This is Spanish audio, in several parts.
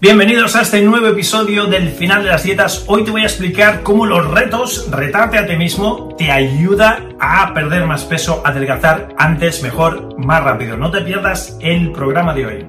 Bienvenidos a este nuevo episodio del final de las dietas. Hoy te voy a explicar cómo los retos, retarte a ti mismo, te ayuda a perder más peso, adelgazar antes, mejor, más rápido. No te pierdas el programa de hoy.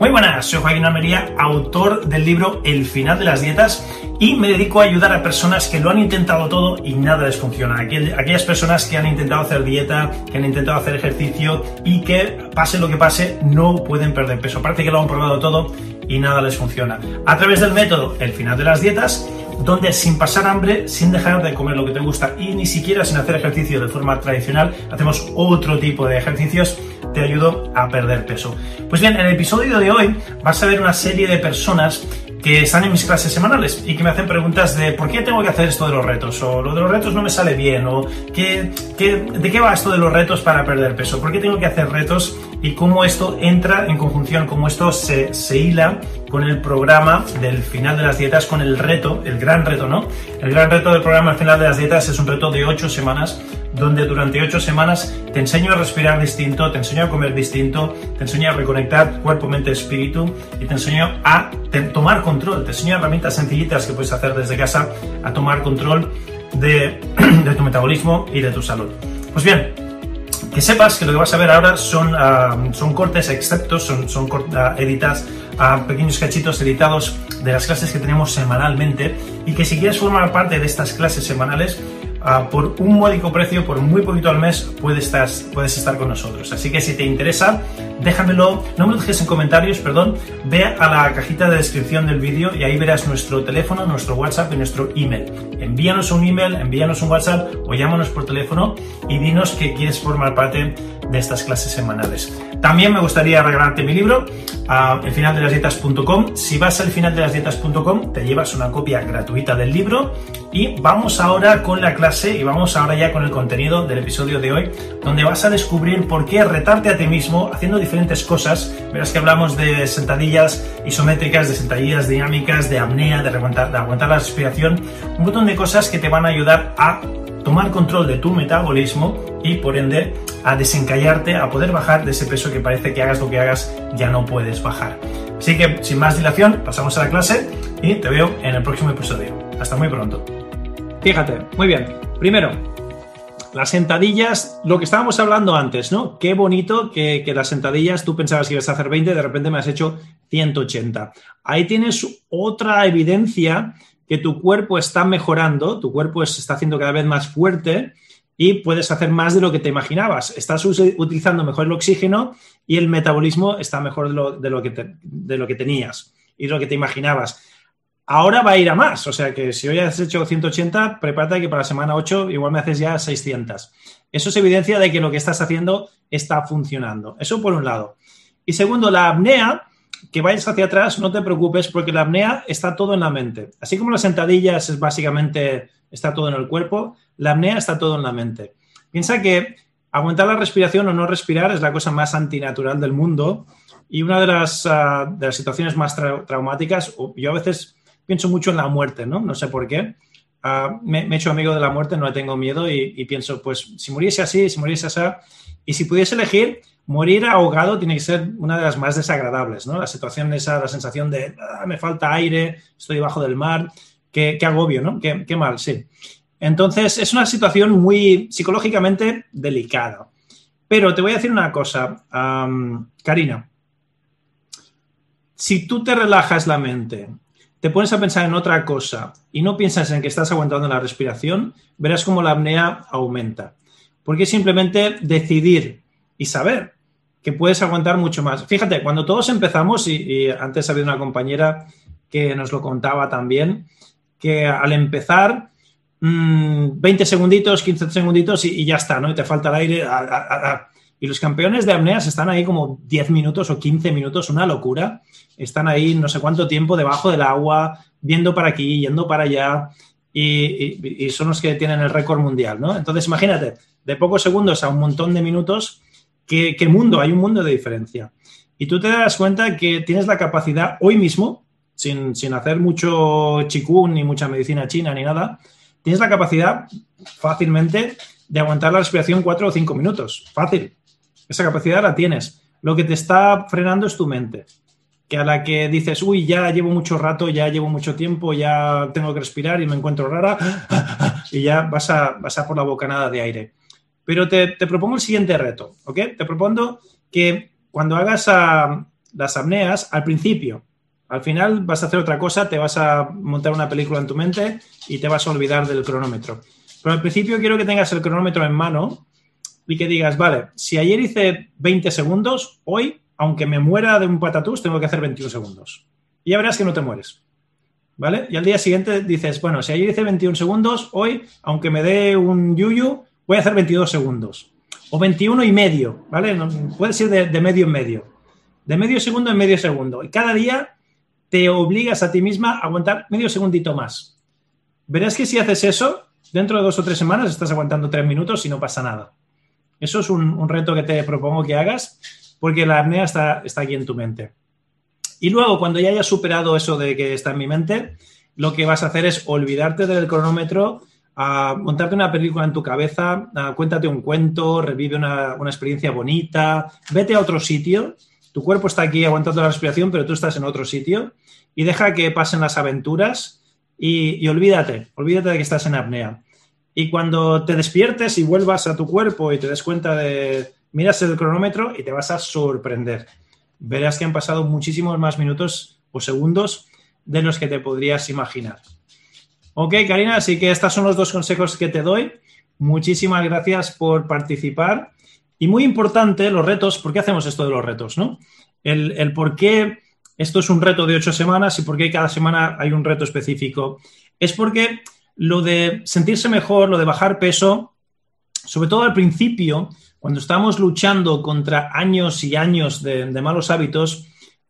Muy buenas, soy Joaquín Almería, autor del libro El final de las dietas y me dedico a ayudar a personas que lo han intentado todo y nada les funciona. Aquellas personas que han intentado hacer dieta, que han intentado hacer ejercicio y que pase lo que pase no pueden perder peso. Parece que lo han probado todo y nada les funciona. A través del método El final de las dietas donde sin pasar hambre, sin dejar de comer lo que te gusta y ni siquiera sin hacer ejercicio de forma tradicional, hacemos otro tipo de ejercicios te ayudo a perder peso. Pues bien, en el episodio de hoy vas a ver una serie de personas que están en mis clases semanales y que me hacen preguntas de por qué tengo que hacer esto de los retos, o lo de los retos no me sale bien, o ¿qué, de qué va esto de los retos para perder peso, por qué tengo que hacer retos y cómo esto entra en conjunción, cómo esto se, se hila con el programa del final de las dietas, con el reto, el gran reto, ¿no? El gran reto del programa del final de las dietas es un reto de 8 semanas donde durante ocho semanas te enseño a respirar distinto, te enseño a comer distinto, te enseño a reconectar cuerpo, mente, espíritu y te enseño a tomar control, te enseño herramientas sencillitas que puedes hacer desde casa a tomar control de, tu metabolismo y de tu salud. Pues bien, que sepas que lo que vas a ver ahora son, ah, son cortes exceptos, son, uh, editas, uh, pequeños cachitos editados de las clases que tenemos semanalmente y que si quieres formar parte de estas clases semanales, Ah, por un módico precio, por muy poquito al mes, puedes estar, puedes estar con nosotros. Así que si te interesa, déjamelo, no me lo dejes en comentarios, perdón, ve a la cajita de descripción del vídeo y ahí verás nuestro teléfono, nuestro WhatsApp y nuestro email. Envíanos un email, envíanos un WhatsApp o llámanos por teléfono y dinos que quieres formar parte de estas clases semanales. También me gustaría regalarte mi libro, a elfinaldelasdietas.com. Si vas al finaldelasdietas.com, te llevas una copia gratuita del libro y vamos ahora con la clase y vamos ahora ya con el contenido del episodio de hoy, donde vas a descubrir por qué retarte a ti mismo haciendo diferentes cosas. Verás que hablamos de sentadillas isométricas, de sentadillas dinámicas, de apnea, de aguantar, de aguantar la respiración, un montón de cosas que te van a ayudar a tomar control de tu metabolismo y por ende a desencallarte, a poder bajar de ese peso que parece que hagas lo que hagas ya no puedes bajar. Así que sin más dilación, pasamos a la clase y te veo en el próximo episodio. Hasta muy pronto. Fíjate, muy bien. Primero, las sentadillas, lo que estábamos hablando antes, ¿no? Qué bonito que, las sentadillas, tú pensabas que ibas a hacer 20, de repente me has hecho 180. Ahí tienes otra evidencia que tu cuerpo está mejorando, tu cuerpo se está haciendo cada vez más fuerte y puedes hacer más de lo que te imaginabas. Estás utilizando mejor el oxígeno y el metabolismo está mejor de lo, que, de lo que tenías y de lo que te imaginabas. Ahora va a ir a más, o sea que si hoy has hecho 180, prepárate que para la semana 8 igual me haces ya 600. Eso es evidencia de que lo que estás haciendo está funcionando. Eso por un lado. Y segundo, la apnea que vayas hacia atrás, no te preocupes porque la apnea está todo en la mente. Así como las sentadillas es básicamente está todo en el cuerpo, la apnea está todo en la mente. Piensa que aguantar la respiración o no respirar es la cosa más antinatural del mundo y una de las, ah, de las situaciones más traumáticas, yo a veces pienso mucho en la muerte, ¿no? No sé por qué. Ah, me, he hecho amigo de la muerte, no le tengo miedo y, y pienso, pues si muriese así, si muriese así, y si pudiese elegir, morir ahogado tiene que ser una de las más desagradables, ¿no? La situación esa, la sensación de ah, me falta aire, estoy debajo del mar, qué, agobio, ¿no? Qué, mal, sí. Entonces, es una situación muy psicológicamente delicada. Pero te voy a decir una cosa, Karina. Si tú te relajas la mente, te pones a pensar en otra cosa y no piensas en que estás aguantando la respiración, verás cómo la apnea aumenta. Porque simplemente decidir y saber que puedes aguantar mucho más. Fíjate, cuando todos empezamos, y, antes había una compañera que nos lo contaba también, que al empezar, 20 mm, segunditos, 15 segunditos y, ya está, ¿no? Y te falta el aire. y los campeones de apneas están ahí como 10 minutos o 15 minutos, una locura. Están ahí no sé cuánto tiempo debajo del agua, viendo para aquí, yendo para allá. Y, son los que tienen el récord mundial, ¿no? Entonces, imagínate, de pocos segundos a un montón de minutos, ¿qué, mundo? Hay un mundo de diferencia. Y tú te das cuenta que tienes la capacidad hoy mismo, sin, sin hacer mucho chikun ni mucha medicina china ni nada, tienes la capacidad fácilmente de aguantar la respiración cuatro o cinco minutos. Fácil. Esa capacidad la tienes. Lo que te está frenando es tu mente. Que a la que dices, uy, ya llevo mucho rato, ya llevo mucho tiempo, ya tengo que respirar y me encuentro rara, y ya vas a, vas a por la bocanada de aire. Pero te, propongo el siguiente reto, ¿ok? Te propongo que cuando hagas ah, las apneas, al principio, al final vas a hacer otra cosa, te vas a montar una película en tu mente y te vas a olvidar del cronómetro. Pero al principio quiero que tengas el cronómetro en mano y que digas, vale, si ayer hice 20 segundos, hoy, aunque me muera de un patatús, tengo que hacer 21 segundos. Y ya verás que no te mueres. ¿Vale? Y al día siguiente dices, bueno, si ayer hice 21 segundos, hoy, aunque me dé un yuyu, voy a hacer 22 segundos. O 21 y medio, ¿vale? puede ser de, de medio en medio. De medio segundo en medio segundo. Y cada día te obligas a ti misma a aguantar medio segundito más. Verás que si haces eso, dentro de dos o tres semanas estás aguantando tres minutos y no pasa nada. Eso es un, reto que te propongo que hagas porque la apnea está, está aquí en tu mente. Y luego, cuando ya hayas superado eso de que está en mi mente, lo que vas a hacer es olvidarte del cronómetro, a montarte una película en tu cabeza, cuéntate un cuento, revive una, una, experiencia bonita, vete a otro sitio tu cuerpo está aquí aguantando la respiración, pero tú estás en otro sitio y deja que pasen las aventuras y, olvídate, olvídate de que estás en apnea. Y cuando te despiertes y vuelvas a tu cuerpo y te des cuenta de, miras el cronómetro y te vas a sorprender. Verás que han pasado muchísimos más minutos o segundos de los que te podrías imaginar. Ok, Karina, así que estos son los dos consejos que te doy. Muchísimas gracias por participar y muy importante, los retos, ¿por qué hacemos esto de los retos? ¿no? El, por qué esto es un reto de ocho semanas y por qué cada semana hay un reto específico. Es porque lo de sentirse mejor, lo de bajar peso, sobre todo al principio, cuando estamos luchando contra años y años de, malos hábitos,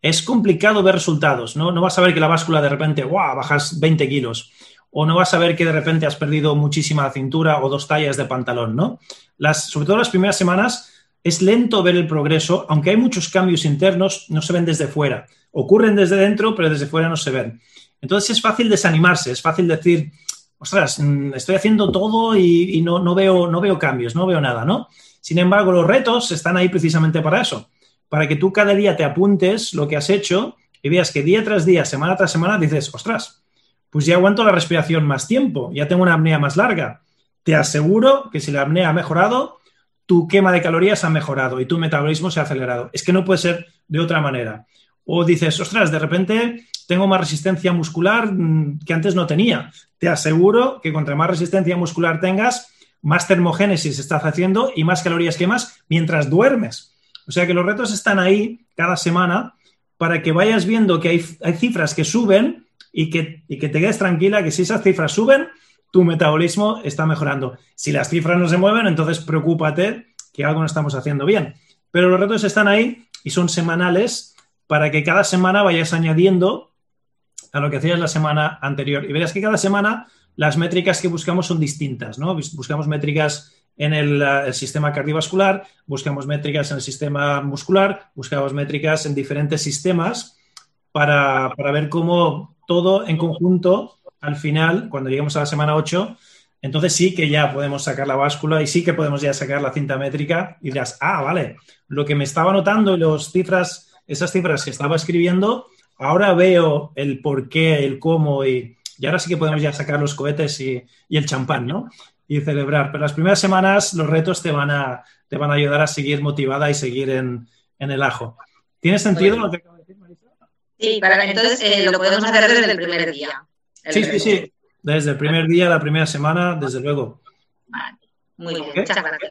es complicado ver resultados, ¿no? No vas a ver que la báscula de repente, ¡guau!, bajas 20 kilos o no vas a ver que de repente has perdido muchísima cintura o dos tallas de pantalón, ¿no? Las, sobre todo las primeras semanas es lento ver el progreso, aunque hay muchos cambios internos, no se ven desde fuera. Ocurren desde dentro, pero desde fuera no se ven. Entonces es fácil desanimarse, es fácil decir, ostras, mm, estoy haciendo todo y, no, no, veo, no veo cambios, no veo nada, ¿no? Sin embargo, los retos están ahí precisamente para eso, para que tú cada día te apuntes lo que has hecho y veas que día tras día, semana tras semana, dices, ostras, pues ya aguanto la respiración más tiempo, ya tengo una apnea más larga. Te aseguro que si la apnea ha mejorado, tu quema de calorías ha mejorado y tu metabolismo se ha acelerado. Es que no puede ser de otra manera. O dices, ostras, de repente tengo más resistencia muscular mm, que antes no tenía. Te aseguro que contra más resistencia muscular tengas, más termogénesis estás haciendo y más calorías quemas mientras duermes. O sea que los retos están ahí cada semana para que vayas viendo que hay, hay cifras que suben y que, que te quedes tranquila que si esas cifras suben, tu metabolismo está mejorando. Si las cifras no se mueven, entonces preocúpate que algo no estamos haciendo bien. Pero los retos están ahí y son semanales para que cada semana vayas añadiendo a lo que hacías la semana anterior. Y verás que cada semana las métricas que buscamos son distintas, ¿no? Buscamos métricas en el, el, sistema cardiovascular, buscamos métricas en el sistema muscular, buscamos métricas en diferentes sistemas para, para ver cómo todo en conjunto, al final, cuando lleguemos a la semana 8, entonces sí que ya podemos sacar la báscula y sí que podemos ya sacar la cinta métrica y dirás, ah, vale, lo que me estaba notando y las cifras, esas cifras que estaba escribiendo, ahora veo el por qué, el cómo y, y ahora sí que podemos ya sacar los cohetes y, y, el champán, ¿no? Y celebrar. Pero las primeras semanas los retos te van a, te van a ayudar a seguir motivada y seguir en, en el ajo. ¿Tiene sentido lo que acabo? Sí, para entonces eh, lo podemos hacer desde el primer día. sí, sí, sí. Desde el primer día, la primera semana, desde luego. Vale. Muy bien, muchas gracias.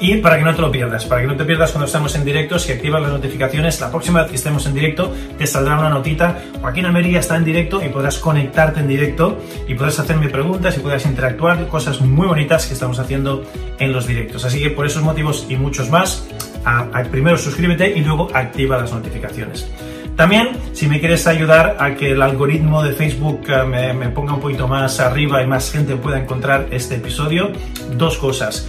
y para que no te lo pierdas, para que no te pierdas cuando estamos en directo, si activas las notificaciones, la próxima vez que estemos en directo te saldrá una notita. Joaquín Almería está en directo y podrás conectarte en directo y podrás hacerme preguntas y podrás interactuar, cosas muy bonitas que estamos haciendo en los directos. Así que por esos motivos y muchos más, primero suscríbete y luego activa las notificaciones. También, si me quieres ayudar a que el algoritmo de Facebook eh, me, ponga un poquito más arriba y más gente pueda encontrar este episodio, dos cosas.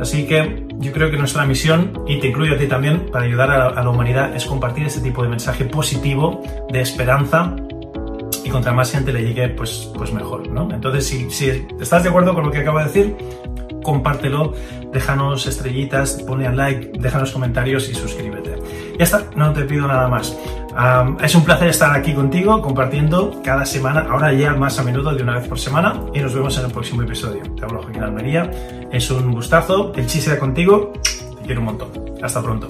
Así que yo creo que nuestra misión, y te incluyo a ti también, para ayudar a la, humanidad, es compartir este tipo de mensaje positivo, de esperanza, y contra más gente le llegue, pues, pues mejor, ¿no? Entonces, si, si estás de acuerdo con lo que acabo de decir, compártelo, déjanos estrellitas, ponle al like, déjanos comentarios y suscríbete. Ya está, no te pido nada más. es un placer estar aquí contigo compartiendo cada semana, ahora ya más a menudo de una vez por semana y nos vemos en el próximo episodio. Te hablo Joaquín Almería, es un gustazo, el chiste contigo, te quiero un montón. Hasta pronto.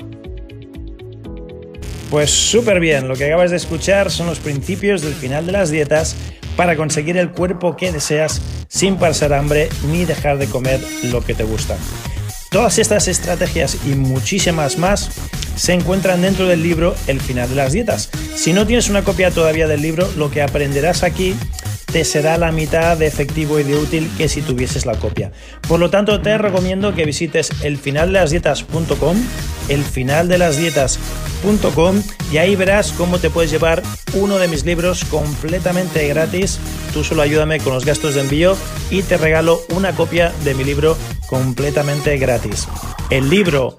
Pues súper bien, lo que acabas de escuchar son los principios del final de las dietas para conseguir el cuerpo que deseas sin pasar hambre ni dejar de comer lo que te gusta. Todas estas estrategias y muchísimas más se encuentran dentro del libro El final de las dietas. Si no tienes una copia todavía del libro, lo que aprenderás aquí te será la mitad de efectivo y de útil que si tuvieses la copia. Por lo tanto, te recomiendo que visites elfinaldelasdietas.com, elfinaldelasdietas.com y ahí verás cómo te puedes llevar uno de mis libros completamente gratis. Tú solo ayúdame con los gastos de envío y te regalo una copia de mi libro completamente gratis. El libro